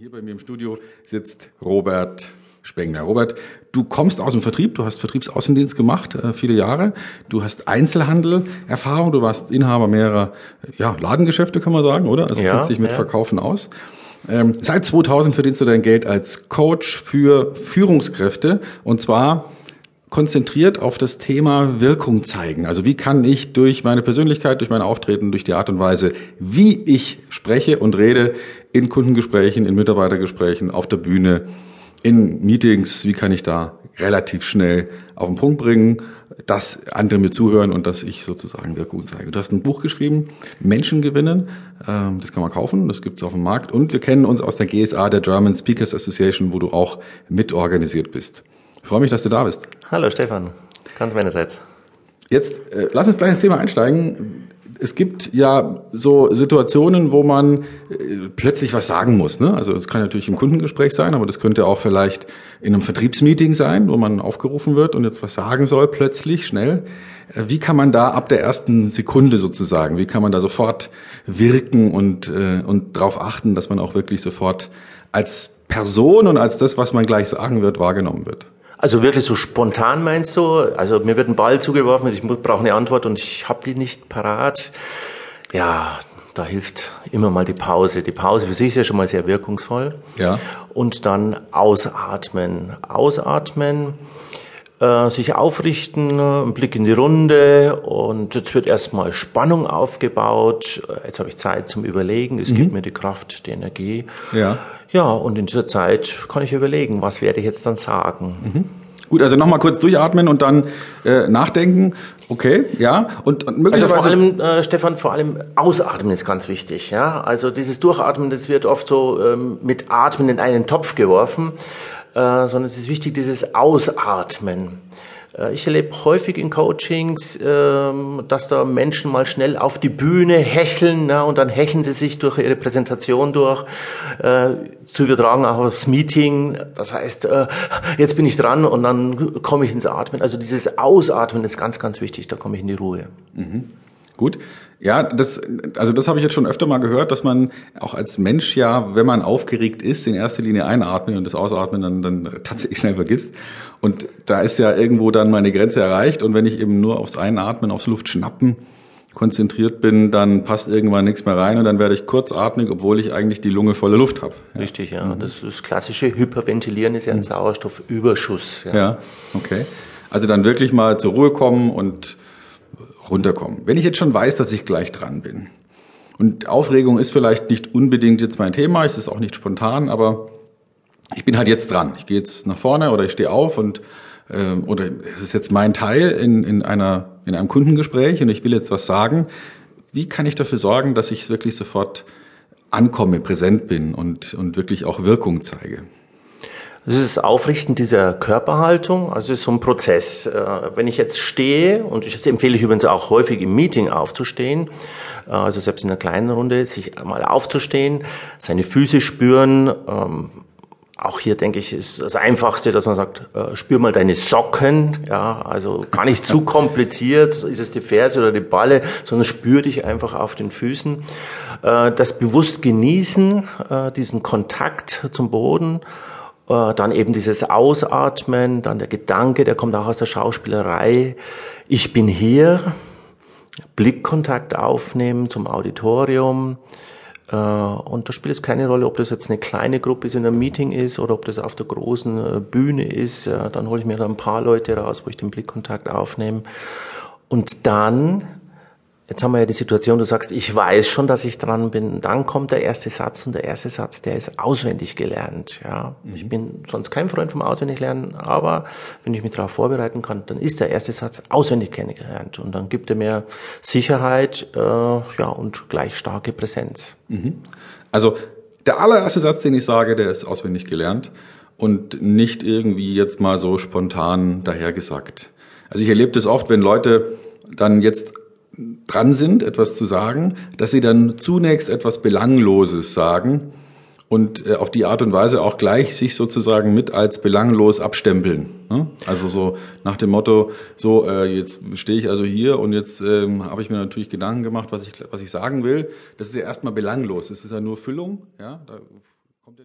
Hier bei mir im Studio sitzt Robert Spengler. Robert, du kommst aus dem Vertrieb, du hast Vertriebsaußendienst gemacht, äh, viele Jahre. Du hast Einzelhandel-Erfahrung, du warst Inhaber mehrerer ja, Ladengeschäfte, kann man sagen, oder? Also ja, kennst dich mit ja. Verkaufen aus. Ähm, seit 2000 verdienst du dein Geld als Coach für Führungskräfte und zwar konzentriert auf das Thema Wirkung zeigen. Also wie kann ich durch meine Persönlichkeit, durch mein Auftreten, durch die Art und Weise, wie ich spreche und rede in Kundengesprächen, in Mitarbeitergesprächen, auf der Bühne, in Meetings, wie kann ich da relativ schnell auf den Punkt bringen, dass andere mir zuhören und dass ich sozusagen Wirkung zeige. Du hast ein Buch geschrieben, Menschen gewinnen, ähm, das kann man kaufen, das gibt es auf dem Markt und wir kennen uns aus der GSA, der German Speakers Association, wo du auch mitorganisiert bist. Ich freue mich, dass du da bist. Hallo Stefan, ganz meinerseits. Jetzt äh, lass uns gleich ins Thema einsteigen. Es gibt ja so Situationen, wo man äh, plötzlich was sagen muss. Ne? Also es kann natürlich im Kundengespräch sein, aber das könnte auch vielleicht in einem Vertriebsmeeting sein, wo man aufgerufen wird und jetzt was sagen soll, plötzlich, schnell. Äh, wie kann man da ab der ersten Sekunde sozusagen, wie kann man da sofort wirken und, äh, und darauf achten, dass man auch wirklich sofort als Person und als das, was man gleich sagen wird, wahrgenommen wird? Also wirklich so spontan meinst du? Also mir wird ein Ball zugeworfen, ich brauche eine Antwort und ich habe die nicht parat. Ja, da hilft immer mal die Pause. Die Pause für sich ist ja schon mal sehr wirkungsvoll. Ja. Und dann ausatmen. Ausatmen, äh, sich aufrichten, ein Blick in die Runde und jetzt wird erstmal Spannung aufgebaut. Jetzt habe ich Zeit zum Überlegen. Es mhm. gibt mir die Kraft, die Energie. Ja. Ja, und in dieser Zeit kann ich überlegen, was werde ich jetzt dann sagen. Mhm. Gut, also nochmal kurz durchatmen und dann äh, nachdenken. Okay, ja. Und, und möglicherweise also vor allem, äh, Stefan, vor allem ausatmen ist ganz wichtig. Ja, also dieses Durchatmen, das wird oft so ähm, mit Atmen in einen Topf geworfen, äh, sondern es ist wichtig, dieses Ausatmen. Äh, ich erlebe häufig in Coachings, ähm, dass da Menschen mal schnell auf die Bühne hecheln und dann hecheln sie sich durch ihre Präsentation durch, äh, zu übertragen auch aufs Meeting. Das heißt, jetzt bin ich dran und dann komme ich ins Atmen. Also dieses Ausatmen ist ganz, ganz wichtig, da komme ich in die Ruhe. Mhm. Gut. Ja, das, also das habe ich jetzt schon öfter mal gehört, dass man auch als Mensch ja, wenn man aufgeregt ist, in erster Linie einatmen und das Ausatmen dann, dann tatsächlich schnell vergisst. Und da ist ja irgendwo dann meine Grenze erreicht. Und wenn ich eben nur aufs Einatmen, aufs Luftschnappen konzentriert bin, dann passt irgendwann nichts mehr rein und dann werde ich kurzatmig, obwohl ich eigentlich die Lunge volle Luft habe. Ja. Richtig, ja. Mhm. Das, das klassische Hyperventilieren ist ja ein mhm. Sauerstoffüberschuss. Ja. ja, okay. Also dann wirklich mal zur Ruhe kommen und runterkommen. Wenn ich jetzt schon weiß, dass ich gleich dran bin. Und Aufregung ist vielleicht nicht unbedingt jetzt mein Thema, es ist auch nicht spontan, aber ich bin halt jetzt dran. Ich gehe jetzt nach vorne oder ich stehe auf und äh, oder es ist jetzt mein Teil in, in einer in einem Kundengespräch und ich will jetzt was sagen. Wie kann ich dafür sorgen, dass ich wirklich sofort ankomme, präsent bin und und wirklich auch Wirkung zeige? Das ist das Aufrichten dieser Körperhaltung. Also ist so ein Prozess. Äh, wenn ich jetzt stehe, und ich empfehle ich übrigens auch häufig im Meeting aufzustehen, äh, also selbst in einer kleinen Runde, sich einmal aufzustehen, seine Füße spüren, ähm, auch hier denke ich, ist das Einfachste, dass man sagt, äh, spür mal deine Socken, ja, also gar nicht zu kompliziert, ist es die Ferse oder die Balle, sondern spür dich einfach auf den Füßen. Das bewusst genießen, diesen Kontakt zum Boden, äh, dann eben dieses Ausatmen, dann der Gedanke, der kommt auch aus der Schauspielerei, ich bin hier, Blickkontakt aufnehmen zum Auditorium, äh, und da spielt es keine Rolle, ob das jetzt eine kleine Gruppe ist in einem Meeting ist oder ob das auf der großen äh, Bühne ist. Dann hole ich mir da ein paar Leute raus, wo ich den Blickkontakt aufnehme. Und dann Jetzt haben wir ja die Situation, du sagst, ich weiß schon, dass ich dran bin. Dann kommt der erste Satz und der erste Satz, der ist auswendig gelernt. Ja, mhm. ich bin sonst kein Freund vom Auswendiglernen, aber wenn ich mich darauf vorbereiten kann, dann ist der erste Satz auswendig kennengelernt und dann gibt er mir Sicherheit, äh, ja und gleich starke Präsenz. Mhm. Also der allererste Satz, den ich sage, der ist auswendig gelernt und nicht irgendwie jetzt mal so spontan dahergesagt. Also ich erlebe das oft, wenn Leute dann jetzt dran sind, etwas zu sagen, dass sie dann zunächst etwas Belangloses sagen und äh, auf die Art und Weise auch gleich sich sozusagen mit als belanglos abstempeln. Ne? Also so nach dem Motto, so äh, jetzt stehe ich also hier und jetzt ähm, habe ich mir natürlich Gedanken gemacht, was ich was ich sagen will. Das ist ja erstmal belanglos. Das ist ja nur Füllung. Ja, da